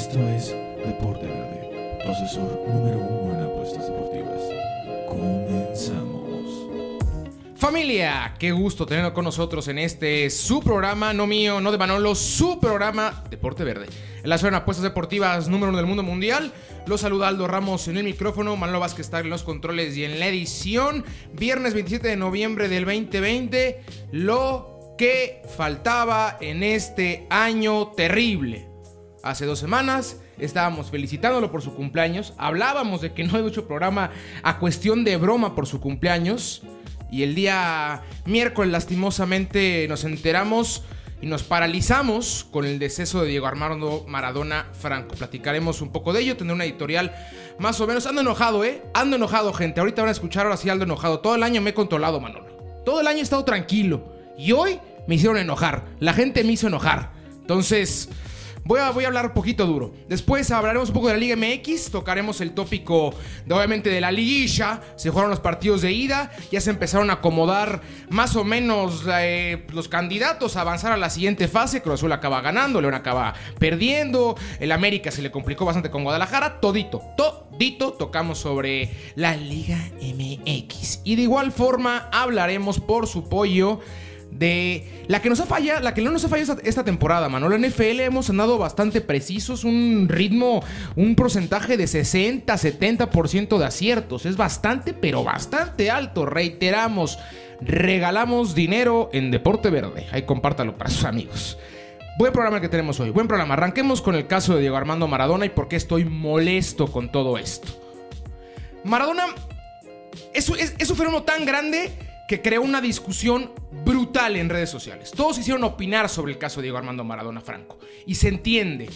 Esto es Deporte Verde, asesor número uno en apuestas deportivas. Comenzamos. Familia, qué gusto tenerlo con nosotros en este su programa, no mío, no de Manolo, su programa Deporte Verde. En la zona de apuestas deportivas número uno del mundo mundial. Los saluda Aldo Ramos en el micrófono, Manolo Vázquez está en los controles y en la edición. Viernes 27 de noviembre del 2020, lo que faltaba en este año terrible. Hace dos semanas estábamos felicitándolo por su cumpleaños, hablábamos de que no había hecho programa a cuestión de broma por su cumpleaños. Y el día miércoles, lastimosamente, nos enteramos y nos paralizamos con el deceso de Diego Armando Maradona Franco. Platicaremos un poco de ello, tendré una editorial más o menos. Ando enojado, ¿eh? Ando enojado, gente. Ahorita van a escuchar ahora sí Ando enojado. Todo el año me he controlado, Manolo. Todo el año he estado tranquilo. Y hoy me hicieron enojar. La gente me hizo enojar. Entonces, Voy a, voy a hablar un poquito duro. Después hablaremos un poco de la Liga MX, tocaremos el tópico de obviamente de la liguilla. Se jugaron los partidos de ida, ya se empezaron a acomodar más o menos eh, los candidatos a avanzar a la siguiente fase. Cruz Azul acaba ganando, León acaba perdiendo, el América se le complicó bastante con Guadalajara. Todito, todito tocamos sobre la Liga MX. Y de igual forma hablaremos por su pollo de la que nos ha fallado, la que no nos ha fallado esta, temporada, Manolo. En NFL hemos andado bastante precisos, un ritmo, un porcentaje de 60, 70% de aciertos. Es bastante, pero bastante alto. Reiteramos, regalamos dinero en Deporte Verde. Ahí compártalo para sus amigos. Buen programa que tenemos hoy, buen programa. Arranquemos con el caso de Diego Armando Maradona y por qué estoy molesto con todo esto. Maradona es, es un fenómeno tan grande que creó una discusión brutal en redes sociales. Todos hicieron opinar sobre el caso de Diego Armando Maradona Franco. Y se entiende.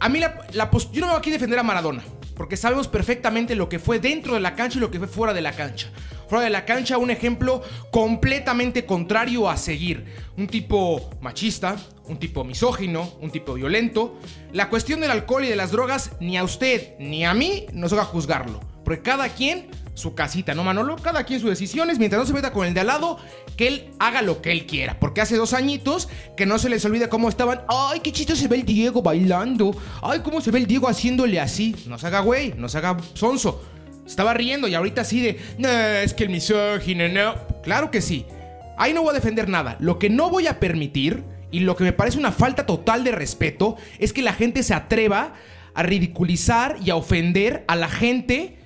A mí la, yo no me voy aquí a defender a Maradona, porque sabemos perfectamente lo que fue dentro de la cancha y lo que fue fuera de la cancha. Fuera de la cancha, un ejemplo completamente contrario a seguir. Un tipo machista, un tipo misógino, un tipo violento. La cuestión del alcohol y de las drogas, ni a usted ni a mí nos va a juzgarlo. Porque cada quien su casita, ¿no, Manolo? Cada quien sus decisiones, mientras no se meta con el de al lado, que él haga lo que él quiera. Porque hace dos añitos que no se les olvide cómo estaban. ¡Ay, qué chisto se ve el Diego bailando! ¡Ay, cómo se ve el Diego haciéndole así! No se haga güey, no se haga sonso. Estaba riendo y ahorita así de, no, es que el misógino, no. Claro que sí. Ahí no voy a defender nada. Lo que no voy a permitir, y lo que me parece una falta total de respeto, es que la gente se atreva a ridiculizar y a ofender a la gente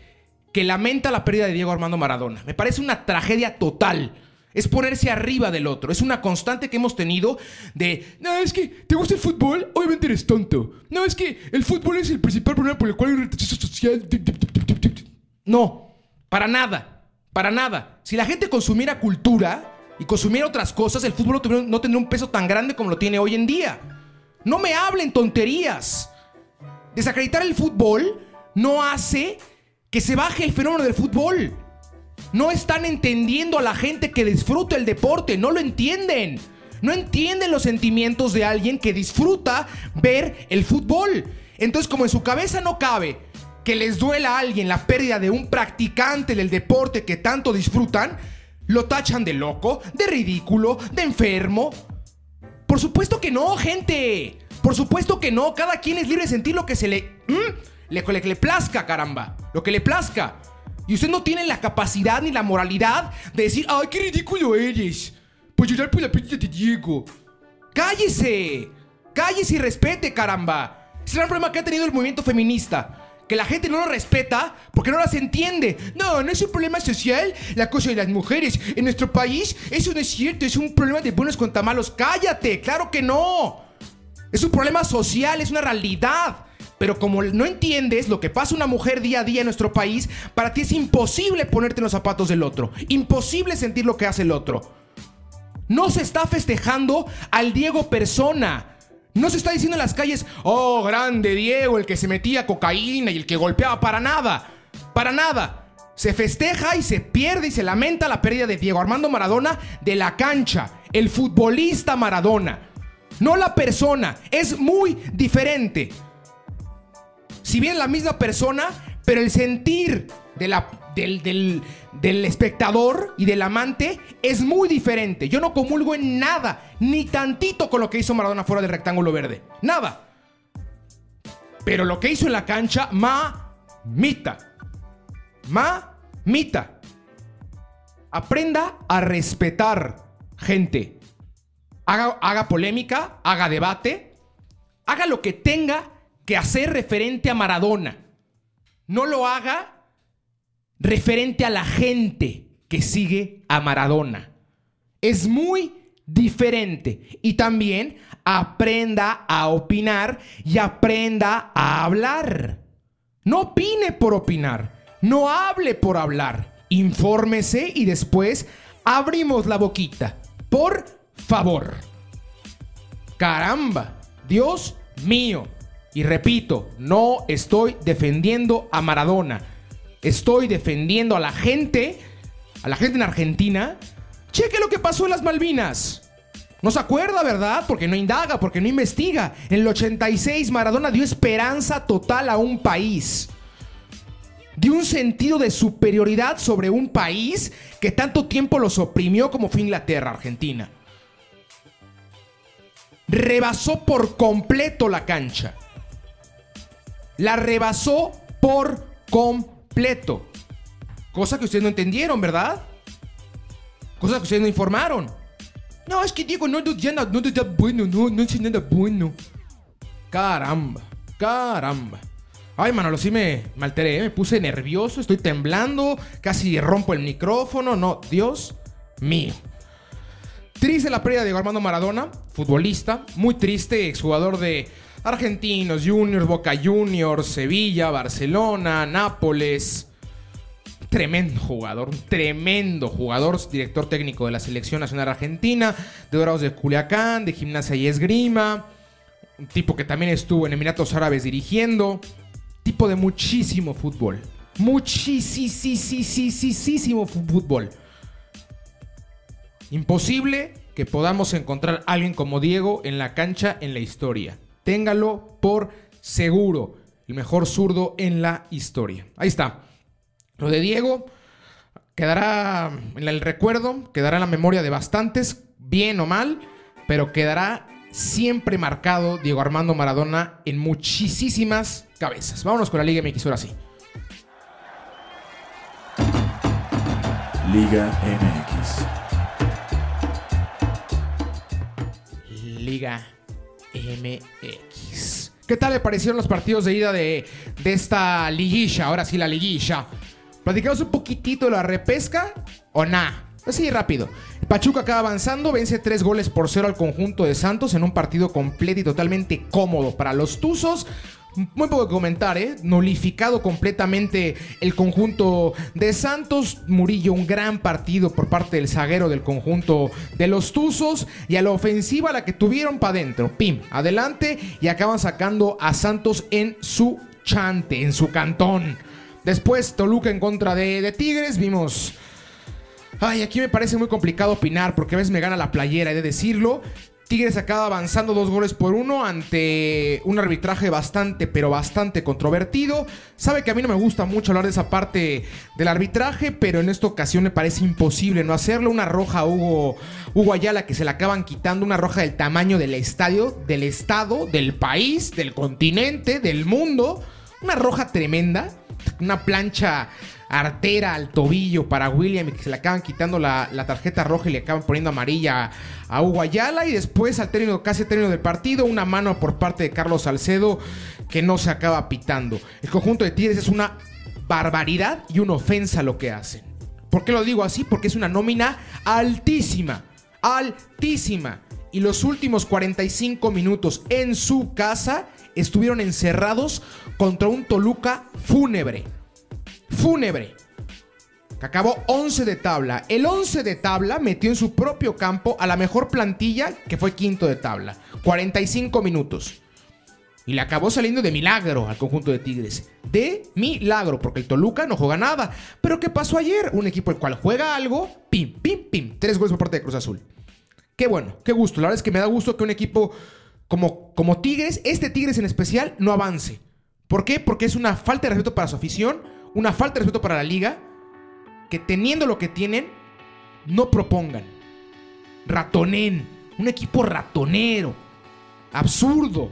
que lamenta la pérdida de Diego Armando Maradona. Me parece una tragedia total. Es ponerse arriba del otro. Es una constante que hemos tenido de, no, es que, ¿te gusta el fútbol? Obviamente eres tonto. No, es que el fútbol es el principal problema por el cual hay retroceso social. No, para nada. Para nada. Si la gente consumiera cultura y consumiera otras cosas, el fútbol no tendría un peso tan grande como lo tiene hoy en día. No me hablen tonterías. Desacreditar el fútbol no hace que se baje el fenómeno del fútbol. No están entendiendo a la gente que disfruta el deporte, no lo entienden. No entienden los sentimientos de alguien que disfruta ver el fútbol. Entonces, como en su cabeza no cabe que les duela a alguien la pérdida de un practicante del deporte que tanto disfrutan, lo tachan de loco, de ridículo, de enfermo. Por supuesto que no, gente. Por supuesto que no. Cada quien es libre de sentir lo que se le... Le, le, le plazca, caramba. Lo que le plazca. Y usted no tiene la capacidad ni la moralidad de decir, ay, qué ridículo eres. Pues llorar por la pérdida de Diego. ¡Cállese! ¡Cállese y respete, caramba! Es el gran problema que ha tenido el movimiento feminista. Que la gente no lo respeta porque no las entiende. No, no es un problema social la cosa de las mujeres. En nuestro país eso no es cierto, es un problema de buenos contra malos. ¡Cállate! ¡Claro que no! Es un problema social, es una realidad. Pero como no entiendes lo que pasa una mujer día a día en nuestro país, para ti es imposible ponerte en los zapatos del otro. Imposible sentir lo que hace el otro. No se está festejando al Diego persona. No se está diciendo en las calles, oh, grande Diego, el que se metía cocaína y el que golpeaba para nada. Para nada. Se festeja y se pierde y se lamenta la pérdida de Diego Armando Maradona de la cancha. El futbolista Maradona. No la persona. Es muy diferente si bien la misma persona, pero el sentir del, del, del, espectador y del amante es muy diferente. Yo no comulgo en nada, ni tantito con lo que hizo Maradona fuera del rectángulo verde. Nada. Pero lo que hizo en la cancha, mamita. Mamita. Aprenda a respetar gente. Haga, haga polémica, haga debate, haga lo que tenga que hacer referente a Maradona. No lo haga referente a la gente que sigue a Maradona. Es muy diferente. Y también aprenda a opinar y aprenda a hablar. No opine por opinar. No hable por hablar. Infórmese y después abrimos la boquita. Por favor. Caramba. Dios mío. Y repito, no estoy defendiendo a Maradona. Estoy defendiendo a la gente, a la gente en Argentina. Cheque lo que pasó en las Malvinas. No se acuerda, ¿verdad? Porque no indaga, porque no investiga. En el 86 Maradona dio esperanza total a un país. Dio un sentido de superioridad sobre un país que tanto tiempo los oprimió como fue Inglaterra, Argentina. Rebasó por completo la cancha. La rebasó por completo. Cosa que ustedes no entendieron, ¿verdad? Cosa que ustedes no informaron. No, es que Diego no decía nada, no decía bueno, no, no es nada bueno. Caramba, caramba. Ay, Manolo, sí me, me alteré, me puse nervioso, estoy temblando, casi rompo el micrófono. No, Dios mío. Triste la pérdida de Armando Maradona, futbolista, muy triste, exjugador de Argentinos, Juniors, Boca Juniors, Sevilla, Barcelona, Nápoles. Tremendo jugador, tremendo jugador, director técnico de la Selección Nacional Argentina, de Dorados de Culiacán, de Gimnasia y Esgrima, un tipo que también estuvo en Emiratos Árabes dirigiendo, tipo de muchísimo fútbol, muchísimo fútbol. Imposible que podamos encontrar a alguien como Diego en la cancha en la historia. Téngalo por seguro. El mejor zurdo en la historia. Ahí está. Lo de Diego quedará en el recuerdo, quedará en la memoria de bastantes, bien o mal, pero quedará siempre marcado Diego Armando Maradona en muchísimas cabezas. Vámonos con la Liga MX ahora sí. Liga MX. Liga MX. ¿Qué tal le parecieron los partidos de ida de, de esta liguilla? Ahora sí, la liguilla. Platicamos un poquitito de la repesca o nada. Así rápido. Pachuca acaba avanzando, vence tres goles por cero al conjunto de Santos en un partido completo y totalmente cómodo para los Tuzos. Muy poco que comentar, ¿eh? Nolificado completamente el conjunto de Santos. Murillo, un gran partido por parte del zaguero del conjunto de los Tuzos. Y a la ofensiva, la que tuvieron para adentro. Pim, adelante. Y acaban sacando a Santos en su chante, en su cantón. Después, Toluca en contra de, Tigres. Vimos. Ay, aquí me parece muy complicado opinar porque a veces me gana la playera, he de decirlo. Tigres acaba avanzando dos goles por uno ante un arbitraje bastante, pero bastante controvertido. Sabe que a mí no me gusta mucho hablar de esa parte del arbitraje, pero en esta ocasión me parece imposible no hacerlo. Una roja Hugo, Hugo Ayala que se la acaban quitando, una roja del tamaño del estadio, del estado, del país, del continente, del mundo. Una roja tremenda, una plancha artera al tobillo para William y que se le acaban quitando la, la, tarjeta roja y le acaban poniendo amarilla a Hugo Ayala. Y después, al término, casi al término del partido, una mano por parte de Carlos Salcedo que no se acaba pitando. El conjunto de Tigres es una barbaridad y una ofensa lo que hacen. ¿Por qué lo digo así? Porque es una nómina altísima. Altísima. Y los últimos 45 minutos en su casa estuvieron encerrados contra un Toluca fúnebre fúnebre. Que acabó 11 de tabla. El 11 de tabla metió en su propio campo a la mejor plantilla que fue quinto de tabla. 45 minutos. Y le acabó saliendo de milagro al conjunto de Tigres. De milagro, porque el Toluca no juega nada. Pero ¿qué pasó ayer? Un equipo el cual juega algo, pim, pim, pim. Tres goles por parte de Cruz Azul. Qué bueno, qué gusto. La verdad es que me da gusto que un equipo como, como Tigres, este Tigres en especial, no avance. ¿Por qué? Porque es una falta de respeto para su afición una falta de respeto para la liga, que teniendo lo que tienen, no propongan. Ratonen, un equipo ratonero, absurdo,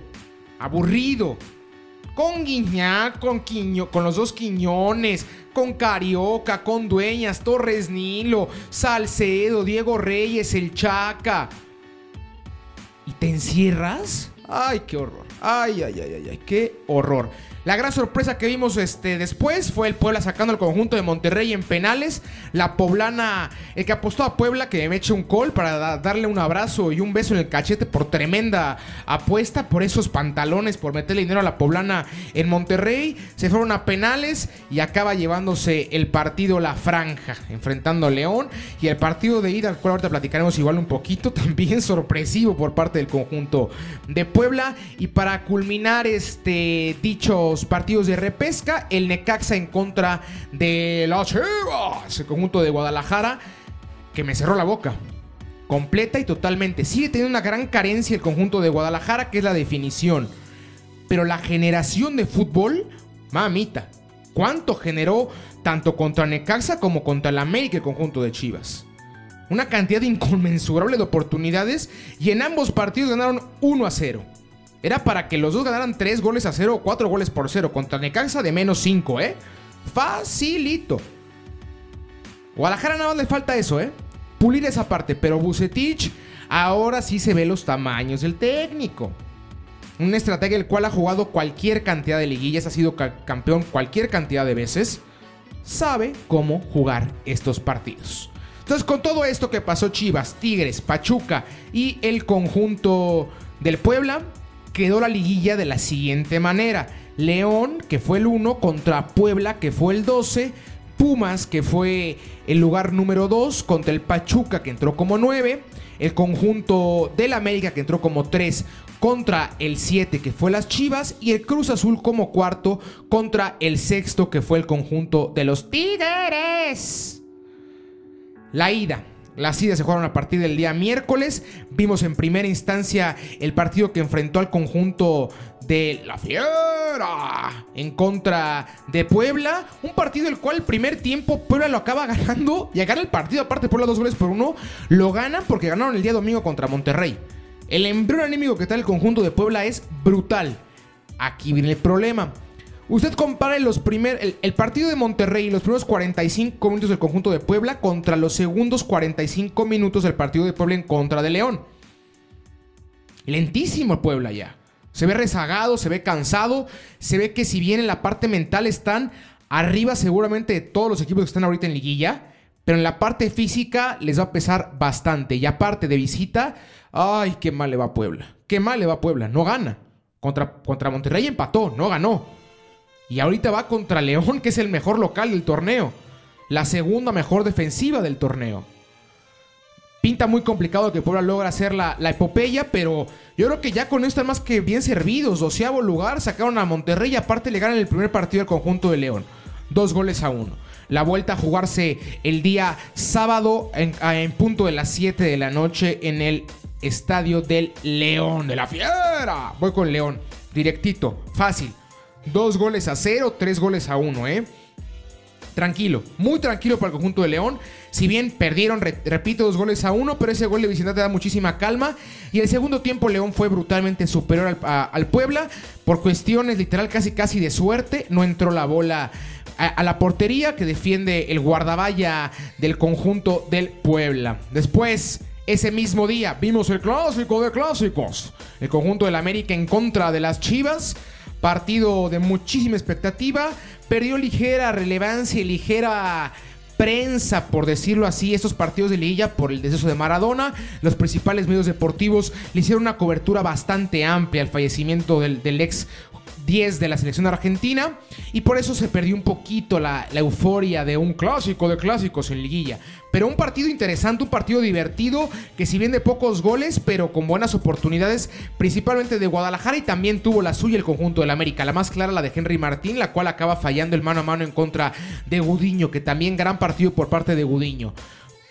aburrido, con Guiñac, con, Quiño, con los dos Quiñones, con Carioca, con Dueñas, Torres Nilo, Salcedo, Diego Reyes, el Chaca. ¿Y te encierras? Ay, qué horror. Ay, ay, ay, ay, ay, qué horror. La gran sorpresa que vimos este, después fue el Puebla sacando el conjunto de Monterrey en penales. La poblana, el que apostó a Puebla, que me eche un call para darle un abrazo y un beso en el cachete por tremenda apuesta, por esos pantalones, por meterle dinero a la poblana en Monterrey. Se fueron a penales y acaba llevándose el partido La Franja, enfrentando a León. Y el partido de ida, al cual ahorita platicaremos igual un poquito, también sorpresivo por parte del conjunto de Puebla. Y para culminar este partidos de repesca. El Necaxa en contra de los Chivas, el conjunto de Guadalajara, que me cerró la boca. Completa y totalmente. Sigue teniendo una gran carencia el conjunto de Guadalajara, que es la definición. Pero la generación de fútbol, mamita. ¿Cuánto generó tanto contra Necaxa como contra el América el conjunto de Chivas? Una cantidad inconmensurable de oportunidades y en ambos partidos ganaron 1 a 0. Era para que los dos ganaran 3 goles a 0 o 4 goles por 0 contra Necaxa de menos 5, ¿eh? Facilito. Guadalajara nada más le falta eso, ¿eh? Pulir esa parte, pero Bucetich ahora sí se ve los tamaños del técnico. Una estrategia el cual ha jugado cualquier cantidad de liguillas, ha sido campeón cualquier cantidad de veces. Sabe cómo jugar estos partidos. Entonces, con todo esto que pasó Chivas, Tigres, Pachuca y el conjunto del Puebla, quedó la liguilla de la siguiente manera. León, que fue el 1, contra Puebla, que fue el 12. Pumas, que fue el lugar número 2, contra el Pachuca, que entró como 9. El conjunto del América, que entró como 3, contra el 7, que fue las Chivas. Y el Cruz Azul como cuarto, contra el sexto, que fue el conjunto de los Tigres. La ida. Las idas se jugaron a partir del día miércoles. Vimos en primera instancia el partido que enfrentó al conjunto de La Fiera en contra de Puebla. Un partido el cual primer tiempo Puebla lo acaba ganando. Y gana el partido, aparte Puebla dos goles por uno, lo ganan porque ganaron el día domingo contra Monterrey. El embrión anímico que está el conjunto de Puebla es brutal. Aquí viene el problema. Usted compare los primer, el, partido de Monterrey, los primeros 45 minutos del conjunto de Puebla contra los segundos 45 minutos del partido de Puebla en contra de León. Lentísimo el Puebla ya. Se ve rezagado, se ve cansado, se ve que si bien en la parte mental están arriba seguramente de todos los equipos que están ahorita en liguilla, pero en la parte física les va a pesar bastante. Y aparte de visita, ay, qué mal le va Puebla. Qué mal le va Puebla, no gana. Contra, contra Monterrey empató, no ganó. Y ahorita va contra León, que es el mejor local del torneo. La segunda mejor defensiva del torneo. Pinta muy complicado que Puebla logra hacer la, epopeya, pero yo creo que ya con esto están más que bien servidos. Doceavo lugar, sacaron a Monterrey y aparte le ganan el primer partido al conjunto de León. Dos goles a uno. La vuelta a jugarse el día sábado en, en punto de las 7 de la noche en el estadio del León, de la Fiera. Voy con León, directito, fácil. Dos goles a cero, tres goles a uno, ¿eh? Tranquilo, muy tranquilo para el conjunto de León. Si bien perdieron, repito, dos goles a uno, pero ese gol de Vicente da muchísima calma. Y el segundo tiempo León fue brutalmente superior al, Puebla. Por cuestiones literal casi casi de suerte, no entró la bola a, a, la portería que defiende el guardaballa del conjunto del Puebla. Después, ese mismo día, vimos el clásico de clásicos. El conjunto del América en contra de las Chivas. Partido de muchísima expectativa. Perdió ligera relevancia y ligera prensa, por decirlo así, estos partidos de liguilla por el deceso de Maradona. Los principales medios deportivos le hicieron una cobertura bastante amplia al fallecimiento del, del ex 10 de la selección argentina y por eso se perdió un poquito la, euforia de un clásico de clásicos en liguilla. Pero un partido interesante, un partido divertido, que si bien de pocos goles, pero con buenas oportunidades, principalmente de Guadalajara y también tuvo la suya el conjunto del América. La más clara la de Henry Martín, la cual acaba fallando el mano a mano en contra de Gudiño, que también gran partido por parte de Gudiño.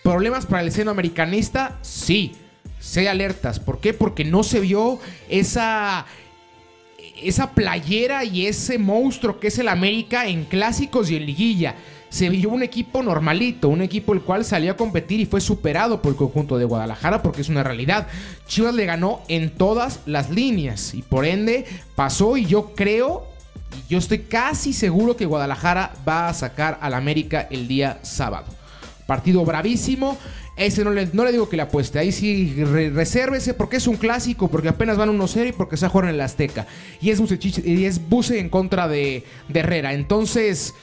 ¿Problemas para el seno americanista? Sí. Sé alertas. ¿Por qué? Porque no se vio esa esa playera y ese monstruo que es el América en clásicos y en liguilla. Se vio un equipo normalito, un equipo el cual salió a competir y fue superado por el conjunto de Guadalajara porque es una realidad. Chivas le ganó en todas las líneas y por ende pasó y yo creo Y yo estoy casi seguro que Guadalajara va a sacar al América el día sábado. Partido bravísimo. Ese no le, digo que le apueste. Ahí sí resérvese porque es un clásico, porque apenas van 1-0 y porque se ha jugado en el Azteca. Y es y es Buse en contra de, de Herrera. Entonces,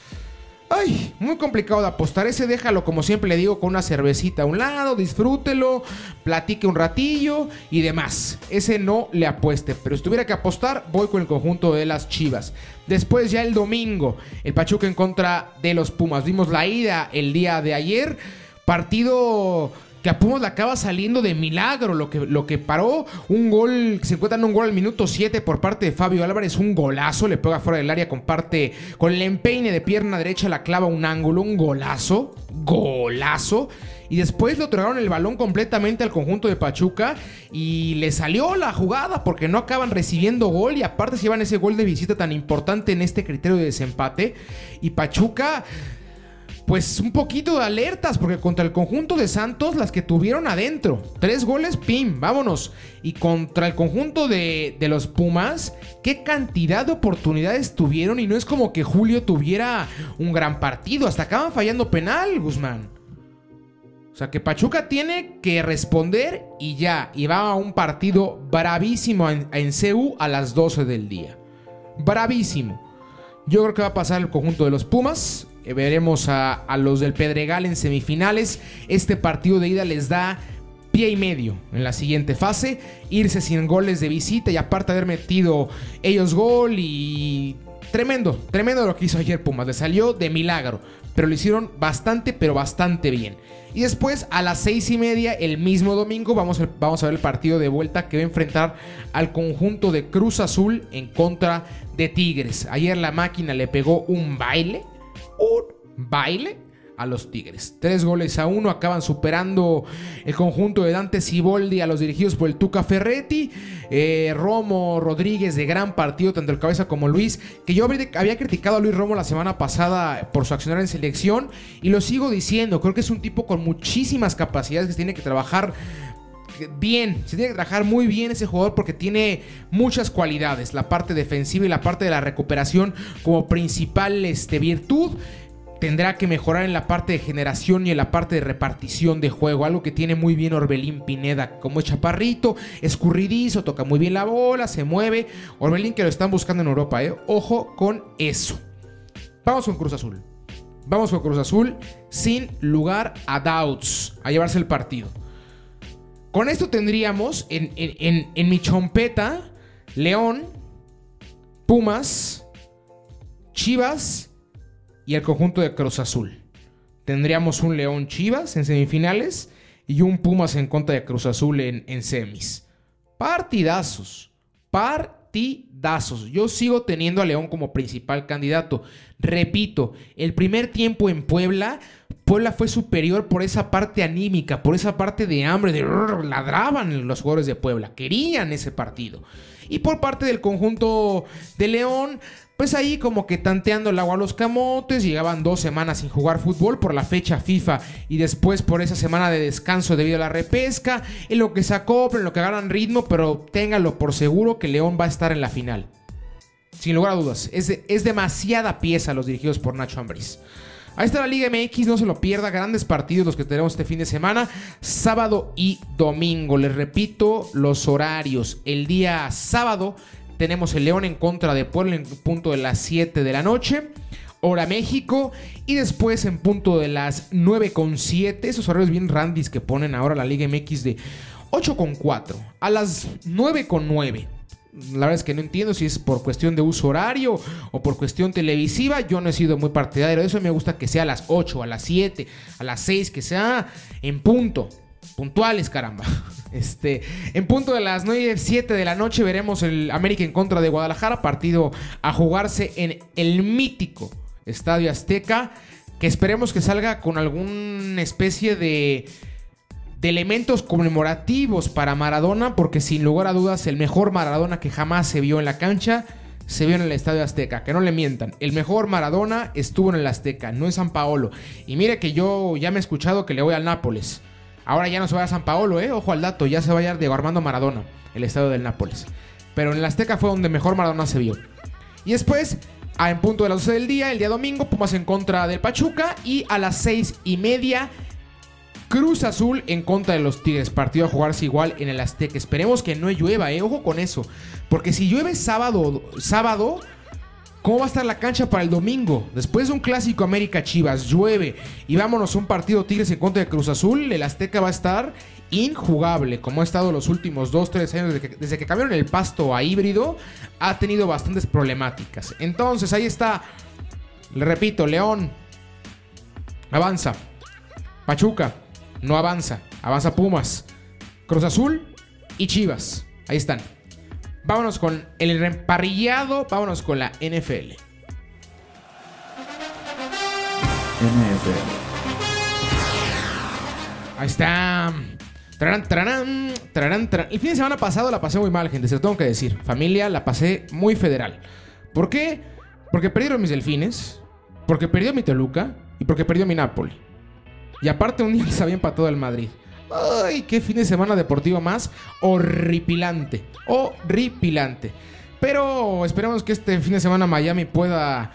Ay, muy complicado de apostar. Ese déjalo, como siempre le digo, con una cervecita a un lado, disfrútelo, platique un ratillo y demás. Ese no le apueste. Pero si tuviera que apostar, voy con el conjunto de las Chivas. Después ya el domingo, el Pachuca en contra de los Pumas. Vimos la ida el día de ayer. Partido que a Pumas le acaba saliendo de milagro. Lo que, lo que paró, un gol, se encuentra en un gol al minuto 7 por parte de Fabio Álvarez, un golazo, le pega fuera del área, comparte con el empeine de pierna derecha, la clava un ángulo, un golazo, golazo. Y después le otorgaron el balón completamente al conjunto de Pachuca y le salió la jugada porque no acaban recibiendo gol y aparte se llevan ese gol de visita tan importante en este criterio de desempate. Y Pachuca pues un poquito de alertas, porque contra el conjunto de Santos, las que tuvieron adentro, tres goles, pim, vámonos. Y contra el conjunto de, de, los Pumas, qué cantidad de oportunidades tuvieron. Y no es como que Julio tuviera un gran partido, hasta acaban fallando penal, Guzmán. O sea que Pachuca tiene que responder y ya. Y va a un partido bravísimo en, en CU a las 12 del día. Bravísimo. Yo creo que va a pasar el conjunto de los Pumas. Eh, veremos a, los del Pedregal en semifinales. Este partido de ida les da pie y medio en la siguiente fase. Irse sin goles de visita y aparte haber metido ellos gol y... Tremendo, tremendo lo que hizo ayer Pumas. Le salió de milagro, pero lo hicieron bastante, pero bastante bien. Y después a las seis y media, el mismo domingo, vamos vamos a ver el partido de vuelta que va a enfrentar al conjunto de Cruz Azul en contra de Tigres. Ayer la máquina le pegó un baile un baile a los Tigres. Tres goles a uno acaban superando el conjunto de Dante Siboldi a los dirigidos por el Tuca Ferretti. Eh, Romo Rodríguez de gran partido, tanto el cabeza como Luis. Que yo había criticado a Luis Romo la semana pasada por su accionar en selección. Y lo sigo diciendo, creo que es un tipo con muchísimas capacidades que tiene que trabajar bien, se tiene que trabajar muy bien ese jugador porque tiene muchas cualidades, la parte defensiva y la parte de la recuperación como principal este, virtud. Tendrá que mejorar en la parte de generación y en la parte de repartición de juego. Algo que tiene muy bien Orbelín Pineda. Como es chaparrito, escurridizo, toca muy bien la bola, se mueve. Orbelín que lo están buscando en Europa, ¿eh? Ojo con eso. Vamos con Cruz Azul. Vamos con Cruz Azul sin lugar a doubts a llevarse el partido. Con esto tendríamos en, mi chompeta León, Pumas, Chivas y el conjunto de Cruz Azul. Tendríamos un León Chivas en semifinales y un Pumas en contra de Cruz Azul en, en semis. Partidazos. Partidazos. Yo sigo teniendo a León como principal candidato. Repito, el primer tiempo en Puebla Puebla fue superior por esa parte anímica, por esa parte de hambre, de ladraban los jugadores de Puebla, querían ese partido. Y por parte del conjunto de León, pues ahí como que tanteando el agua a los camotes, llegaban dos semanas sin jugar fútbol por la fecha FIFA y después por esa semana de descanso debido a la repesca, en lo que se acoplen, en lo que agarran ritmo, pero ténganlo por seguro que León va a estar en la final. Sin lugar a dudas, es, es demasiada pieza los dirigidos por Nacho Ambriz. Ahí está la Liga MX, no se lo pierda. Grandes partidos los que tenemos este fin de semana, sábado y domingo. Les repito los horarios. El día sábado tenemos el León en contra de Puebla en punto de las 7 de la noche. Hora México. Y después en punto de las 9.7. Esos horarios bien randis que ponen ahora la Liga MX de 8.4 a las 9.9 la verdad es que no entiendo si es por cuestión de uso horario o por cuestión televisiva. Yo no he sido muy partidario de eso. Me gusta que sea a las 8, a las 7, a las 6, que sea en punto. Puntuales, caramba. Este, en punto de las 9 7 de la noche veremos el América en contra de Guadalajara, partido a jugarse en el mítico Estadio Azteca, que esperemos que salga con alguna especie de de elementos conmemorativos para Maradona, porque sin lugar a dudas el mejor Maradona que jamás se vio en la cancha se vio en el Estadio Azteca, que no le mientan. El mejor Maradona estuvo en el Azteca, no en San Paolo. Y mire que yo ya me he escuchado que le voy al Nápoles. Ahora ya no se va a San Paolo, eh. Ojo al dato, ya se va a ir Diego Armando Maradona, el estadio del Nápoles. Pero en el Azteca fue donde mejor Maradona se vio. Y después, a en punto de las 12 del día, el día domingo, Pumas en contra del Pachuca. Y a las 6 y media, Cruz Azul en contra de los Tigres. Partido a jugarse igual en el Azteca. Esperemos que no llueva, eh. Ojo con eso. Porque si llueve sábado, sábado, ¿cómo va a estar la cancha para el domingo? Después de un clásico América Chivas, llueve y vámonos a un partido Tigres en contra de Cruz Azul, el Azteca va a estar injugable, como ha estado los últimos 2-3 años desde que, desde que cambiaron el pasto a híbrido, ha tenido bastantes problemáticas. Entonces, ahí está. Le repito, León avanza. Pachuca no avanza. Avanza Pumas. Cruz Azul y Chivas. Ahí están. Vámonos con el reemparrillado. Vámonos con la NFL. NFL. Ahí está. Tarán, tarán, tarán. El fin de semana pasado la pasé muy mal, gente. Se lo tengo que decir. Familia, la pasé muy federal. ¿Por qué? Porque perdieron mis delfines. Porque perdió mi Toluca. Y porque perdió mi Napoli. Y aparte un día les había empatado el Madrid. Ay, qué fin de semana deportivo más horripilante. Horripilante. Pero esperemos que este fin de semana Miami pueda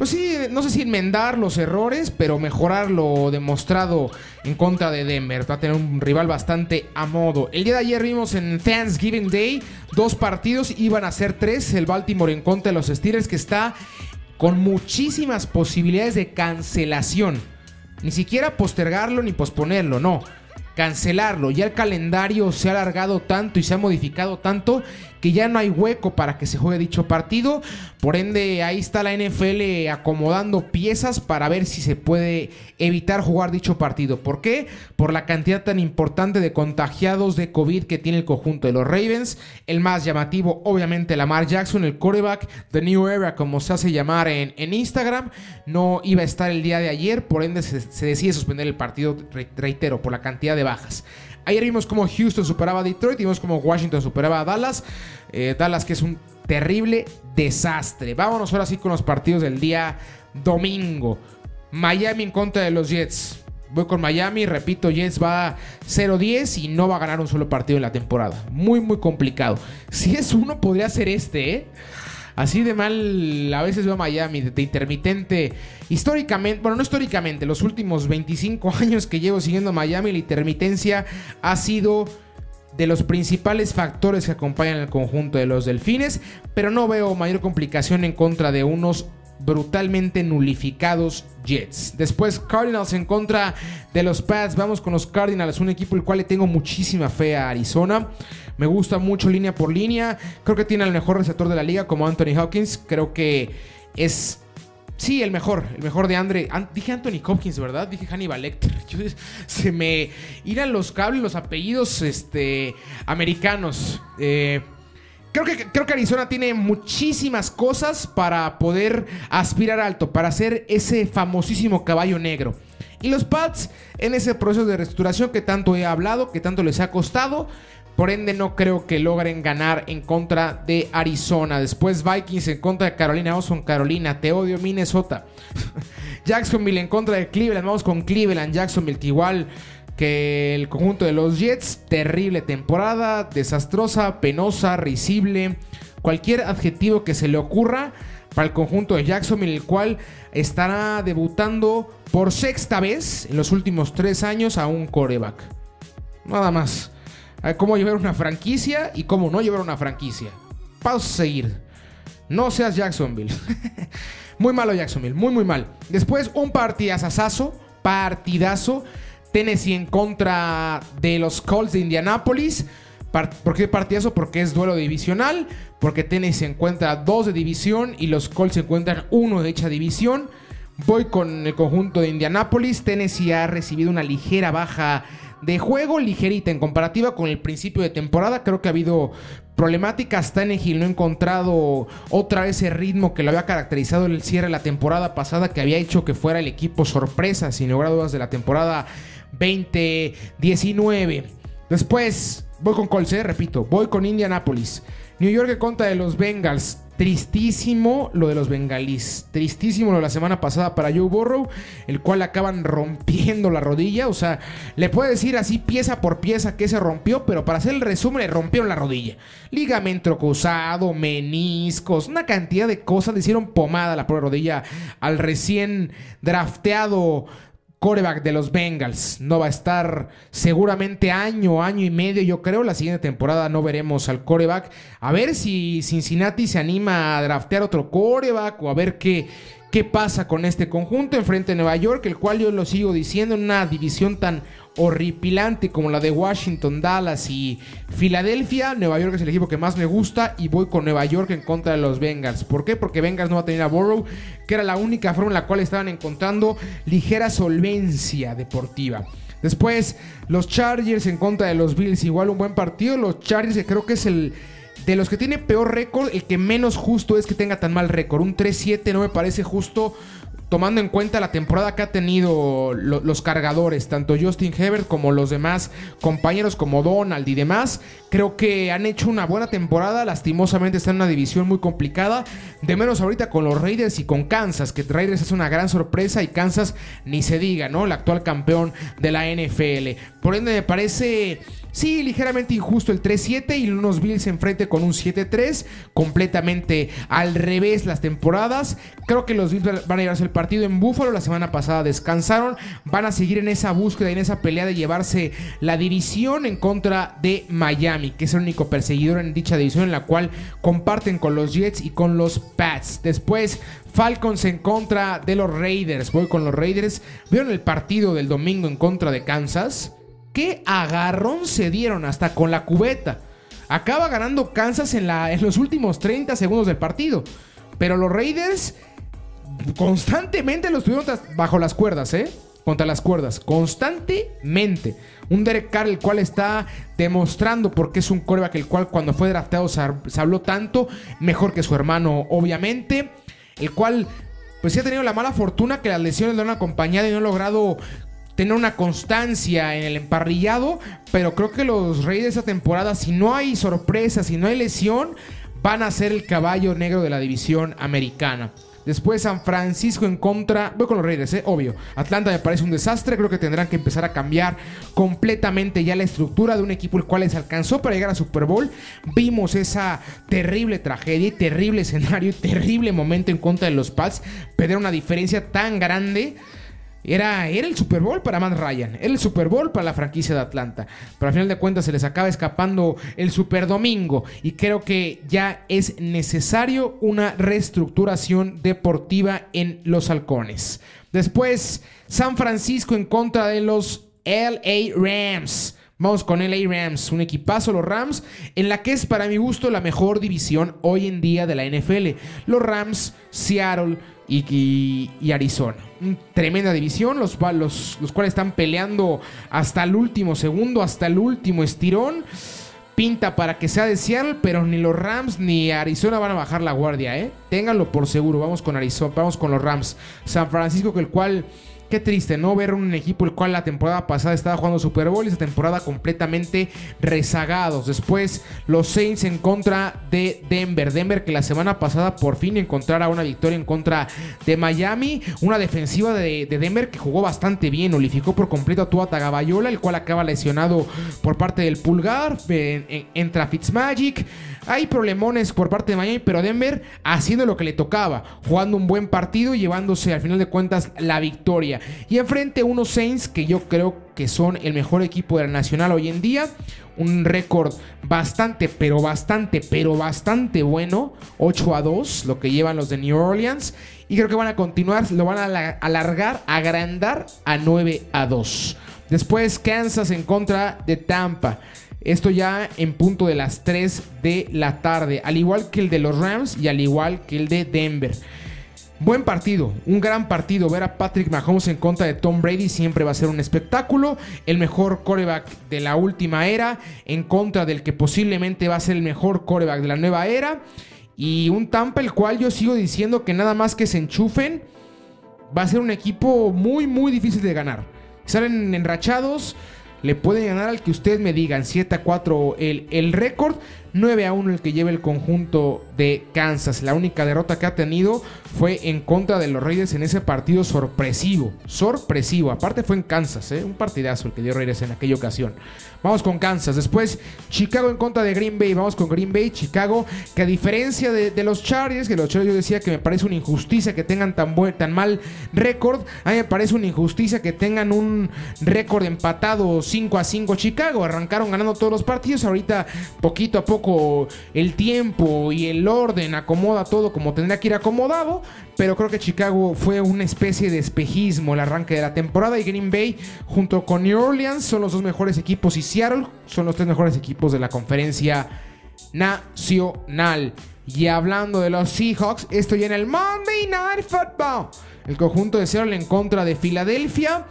pues sí, no sé si enmendar los errores, pero mejorar lo demostrado en contra de Denver. Va a tener un rival bastante a modo. El día de ayer vimos en Thanksgiving Day dos partidos, iban a ser tres. El Baltimore en contra de los Steelers, que está con muchísimas posibilidades de cancelación. Ni siquiera postergarlo ni posponerlo, no. Cancelarlo. Ya el calendario se ha alargado tanto y se ha modificado tanto que ya no hay hueco para que se juegue dicho partido. Por ende, ahí está la NFL acomodando piezas para ver si se puede evitar jugar dicho partido. ¿Por qué? Por la cantidad tan importante de contagiados de COVID que tiene el conjunto de los Ravens. El más llamativo, obviamente, Lamar Jackson, el quarterback de New Era, como se hace llamar en, Instagram. No iba a estar el día de ayer, por ende se decide suspender el partido, reitero, por la cantidad de bajas. Ayer vimos como Houston superaba a Detroit, vimos como Washington superaba a Dallas. Eh, Dallas que es un terrible desastre. Vámonos ahora sí con los partidos del día domingo. Miami en contra de los Jets. Voy con Miami, repito, Jets va 0-10 y no va a ganar un solo partido en la temporada. Muy, muy complicado. Si es uno, podría ser este, ¿eh? Así de mal a veces veo a Miami, de, intermitente. Históricamente, bueno, no históricamente, los últimos 25 años que llevo siguiendo a Miami, la intermitencia ha sido de los principales factores que acompañan el conjunto de los delfines, pero no veo mayor complicación en contra de unos brutalmente nulificados Jets. Después Cardinals en contra de los Pats. Vamos con los Cardinals, un equipo el cual le tengo muchísima fe a Arizona. Me gusta mucho línea por línea. Creo que tiene el mejor receptor de la liga como Anthony Hawkins. Creo que es Sí, el mejor, el mejor de Andre. An dije Anthony Hopkins, ¿verdad? Dije Hannibal Lecter. Se me irán los cables, los apellidos este, americanos. Eh, creo, que, creo que Arizona tiene muchísimas cosas para poder aspirar alto, para ser ese famosísimo caballo negro. Y los Pats en ese proceso de reestructuración que tanto he hablado, que tanto les ha costado. Por ende, no creo que logren ganar en contra de Arizona. Después Vikings en contra de Carolina. Vamos con Carolina. Te odio, Minnesota. Jacksonville en contra de Cleveland. Vamos con Cleveland. Jacksonville, que igual que el conjunto de los Jets. Terrible temporada. Desastrosa, penosa, risible. Cualquier adjetivo que se le ocurra para el conjunto de Jacksonville, el cual estará debutando por sexta vez en los últimos tres años a un coreback. Nada más cómo llevar una franquicia y cómo no llevar una franquicia. Paso a seguir. No seas Jacksonville. muy malo Jacksonville, muy muy mal. Después un partidazo, partidazo. Tennessee en contra de los Colts de Indianapolis. ¿Por qué partidazo? Porque es duelo divisional. Porque Tennessee se encuentra dos de división y los Colts se encuentran uno de dicha división. Voy con el conjunto de Indianapolis. Tennessee ha recibido una ligera baja de juego ligerita en comparativa con el principio de temporada. Creo que ha habido problemáticas. Tannehill no ha encontrado otra vez ese ritmo que lo había caracterizado en el cierre de la temporada pasada, que había hecho que fuera el equipo sorpresa, sin lugar dudas, de la temporada 2019. Después, voy con Colts, repito, voy con Indianapolis. New York contra de los Bengals. Tristísimo lo de los bengalís. Tristísimo lo de la semana pasada para Joe Burrow, el cual acaban rompiendo la rodilla. O sea, le puede decir así pieza por pieza que se rompió, pero para hacer el resumen le rompieron la rodilla. Ligamento cruzado, meniscos, una cantidad de cosas. Le hicieron pomada la pobre rodilla al recién drafteado coreback de los Bengals. No va a estar seguramente año, año y medio, yo creo. La siguiente temporada no veremos al coreback. A ver si Cincinnati se anima a draftear otro coreback o a ver qué, qué pasa con este conjunto enfrente de Nueva York, el cual yo lo sigo diciendo en una división tan horripilante como la de Washington, Dallas y Filadelfia. Nueva York es el equipo que más me gusta y voy con Nueva York en contra de los Bengals. ¿Por qué? Porque Bengals no va a tener a Burrow, que era la única forma en la cual estaban encontrando ligera solvencia deportiva. Después, los Chargers en contra de los Bills. Igual un buen partido. Los Chargers, que creo que es el. De los que tiene peor récord, el que menos justo es que tenga tan mal récord. Un 3-7 no me parece justo tomando en cuenta la temporada que ha tenido los cargadores, tanto Justin Hebert como los demás compañeros como Donald y demás, creo que han hecho una buena temporada, lastimosamente está en una división muy complicada, de menos ahorita con los Raiders y con Kansas, que Raiders es una gran sorpresa y Kansas ni se diga, ¿no? El actual campeón de la NFL. Por ende me parece Sí, ligeramente injusto el 3-7 y unos Bills enfrente con un 7-3. Completamente al revés las temporadas. Creo que los Bills van a llevarse el partido en Buffalo. La semana pasada descansaron. Van a seguir en esa búsqueda, en esa pelea de llevarse la división en contra de Miami, que es el único perseguidor en dicha división en la cual comparten con los Jets y con los Pats. Después, Falcons en contra de los Raiders. Voy con los Raiders. ¿Vieron el partido del domingo en contra de Kansas? qué agarrón se dieron hasta con la cubeta. Acaba ganando Kansas en, la, en los últimos 30 segundos del partido. Pero los Raiders constantemente los tuvieron bajo las cuerdas, ¿eh? Contra las cuerdas, constantemente. Un Derek Carr el cual está demostrando porque es un coreback el cual cuando fue drafteado se, se habló tanto, mejor que su hermano obviamente, el cual pues sí ha tenido la mala fortuna que las lesiones lo han acompañado y no ha logrado tener una constancia en el emparrillado, pero creo que los Reyes de esta temporada, si no hay sorpresa, si no hay lesión, van a ser el caballo negro de la división americana. Después San Francisco en contra. Voy con los Raiders, ¿eh? obvio. Atlanta me parece un desastre. Creo que tendrán que empezar a cambiar completamente ya la estructura de un equipo el cual les alcanzó para llegar a Super Bowl. Vimos esa terrible tragedia terrible escenario terrible momento en contra de los Pats. Perder una diferencia tan grande. Era, era, el Super Bowl para Matt Ryan, era el Super Bowl para la franquicia de Atlanta. Pero al final de cuentas se les acaba escapando el Super Domingo y creo que ya es necesario una reestructuración deportiva en los halcones. Después, San Francisco en contra de los LA Rams. Vamos con LA Rams, un equipazo los Rams, en la que es para mi gusto la mejor división hoy en día de la NFL. Los Rams, Seattle, y, Arizona. tremenda división, los, los, los cuales están peleando hasta el último segundo, hasta el último estirón pinta para que sea de Seattle, pero ni los Rams ni Arizona van a bajar la guardia, ¿eh? Ténganlo por seguro. Vamos con Arizona, vamos con los Rams. San Francisco, que el cual Qué triste, ¿no? Ver un equipo el cual la temporada pasada estaba jugando Super Bowl y esta temporada completamente rezagados. Después, los Saints en contra de Denver. Denver que la semana pasada por fin encontrara una victoria en contra de Miami. Una defensiva de, Denver que jugó bastante bien. Olificó por completo a Tua Tagabayola, el cual acaba lesionado por parte del pulgar. entra Fitzmagic. Hay problemones por parte de Miami, pero Denver haciendo lo que le tocaba, jugando un buen partido y llevándose al final de cuentas la victoria. Y enfrente unos Saints que yo creo que son el mejor equipo de la Nacional hoy en día. Un récord bastante, pero bastante, pero bastante bueno. 8 a 2, lo que llevan los de New Orleans. Y creo que van a continuar, lo van a alargar, agrandar a 9 a 2. Después Kansas en contra de Tampa. Esto ya en punto de las 3 de la tarde, al igual que el de los Rams y al igual que el de Denver. Buen partido, un gran partido. Ver a Patrick Mahomes en contra de Tom Brady siempre va a ser un espectáculo. El mejor coreback de la última era en contra del que posiblemente va a ser el mejor coreback de la nueva era. Y un Tampa el cual yo sigo diciendo que nada más que se enchufen va a ser un equipo muy muy difícil de ganar. Salen enrachados le pueden ganar al que ustedes me digan 7 a 4 el, el récord. 9 a 1 el que lleva el conjunto de Kansas. La única derrota que ha tenido fue en contra de los Raiders en ese partido sorpresivo. Sorpresivo. Aparte fue en Kansas, ¿eh? un partidazo el que dio Raiders en aquella ocasión. Vamos con Kansas. Después Chicago en contra de Green Bay. Vamos con Green Bay. Chicago, que a diferencia de, los Chargers, que los Chargers yo decía que me parece una injusticia que tengan tan, buen, tan mal récord. A mí me parece una injusticia que tengan un récord empatado 5 a 5 Chicago. Arrancaron ganando todos los partidos. Ahorita poquito a poco el tiempo y el orden acomoda todo como tendría que ir acomodado. Pero creo que Chicago fue una especie de espejismo el arranque de la temporada. Y Green Bay junto con New Orleans son los dos mejores equipos. Y Seattle son los tres mejores equipos de la conferencia nacional. Y hablando de los Seahawks, estoy en el Monday Night Football. El conjunto de Seattle en contra de Filadelfia.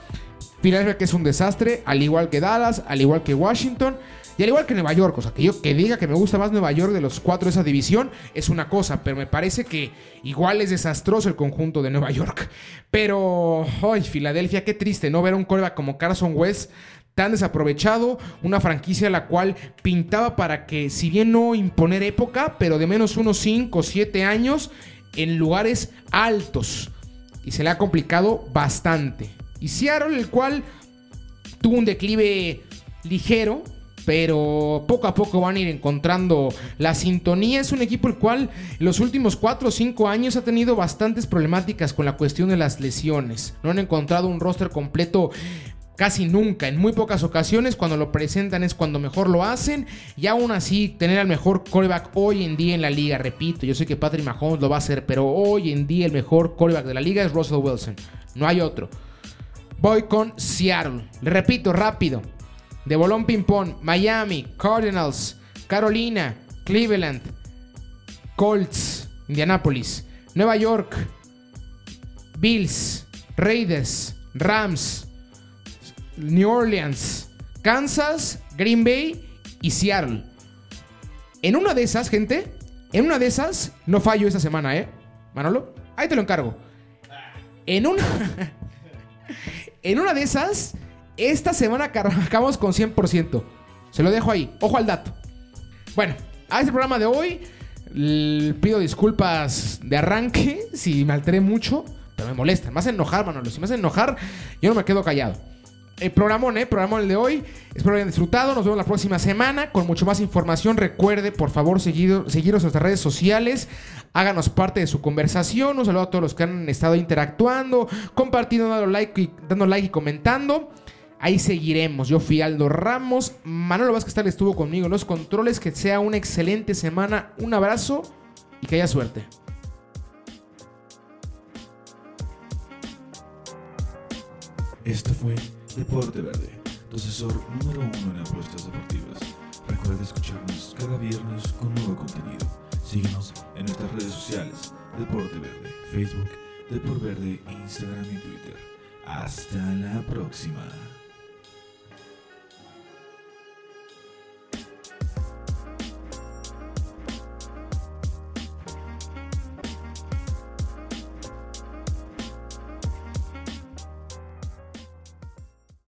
Filadelfia que es un desastre, al igual que Dallas, al igual que Washington. Y al igual que Nueva York, o sea, que yo que diga que me gusta más Nueva York de los cuatro de esa división es una cosa, pero me parece que igual es desastroso el conjunto de Nueva York. Pero, ay, Filadelfia, qué triste, ¿no? Ver a un coreback como Carson West tan desaprovechado, una franquicia la cual pintaba para que, si bien no imponer época, pero de menos unos 5 o 7 años en lugares altos. Y se le ha complicado bastante. Y Seattle, el cual tuvo un declive ligero, pero poco a poco van a ir encontrando la sintonía. Es un equipo el cual en los últimos 4 o 5 años ha tenido bastantes problemáticas con la cuestión de las lesiones. No han encontrado un roster completo casi nunca. En muy pocas ocasiones cuando lo presentan es cuando mejor lo hacen. Y aún así tener al mejor coreback hoy en día en la liga. Repito, yo sé que Patrick Mahomes lo va a hacer, pero hoy en día el mejor coreback de la liga es Russell Wilson. No hay otro. Voy con Seattle. Le repito rápido. De bolón ping-pong, Miami, Cardinals, Carolina, Cleveland, Colts, Indianapolis, Nueva York, Bills, Raiders, Rams, New Orleans, Kansas, Green Bay y Seattle. En una de esas, gente, en una de esas, no fallo esta semana, ¿eh? Manolo, ahí te lo encargo. En una, en una de esas, esta semana acabamos con 100%. Se lo dejo ahí. Ojo al dato. Bueno, a este programa de hoy pido disculpas de arranque si me alteré mucho, pero me molesta. Me hace enojar, Manolo. Si me enojar, yo no me quedo callado el programón, ¿eh? Programón el de hoy. Espero hayan disfrutado. Nos vemos la próxima semana con mucho más información. Recuerde, por favor, seguirnos en nuestras redes sociales. Háganos parte de su conversación. Un saludo a todos los que han estado interactuando, compartiendo, dando like dando like y comentando. Ahí seguiremos. Yo fui Aldo Ramos. Manolo Vázquez tal estuvo conmigo en los controles. Que sea una excelente semana. Un abrazo y que haya suerte. Esto fue Deporte Verde, tu asesor número uno en apuestas deportivas. Recuerda escucharnos cada viernes con nuevo contenido. Síguenos en nuestras redes sociales, Deporte Verde, Facebook, Deporte Verde, Instagram y Twitter. Hasta la próxima.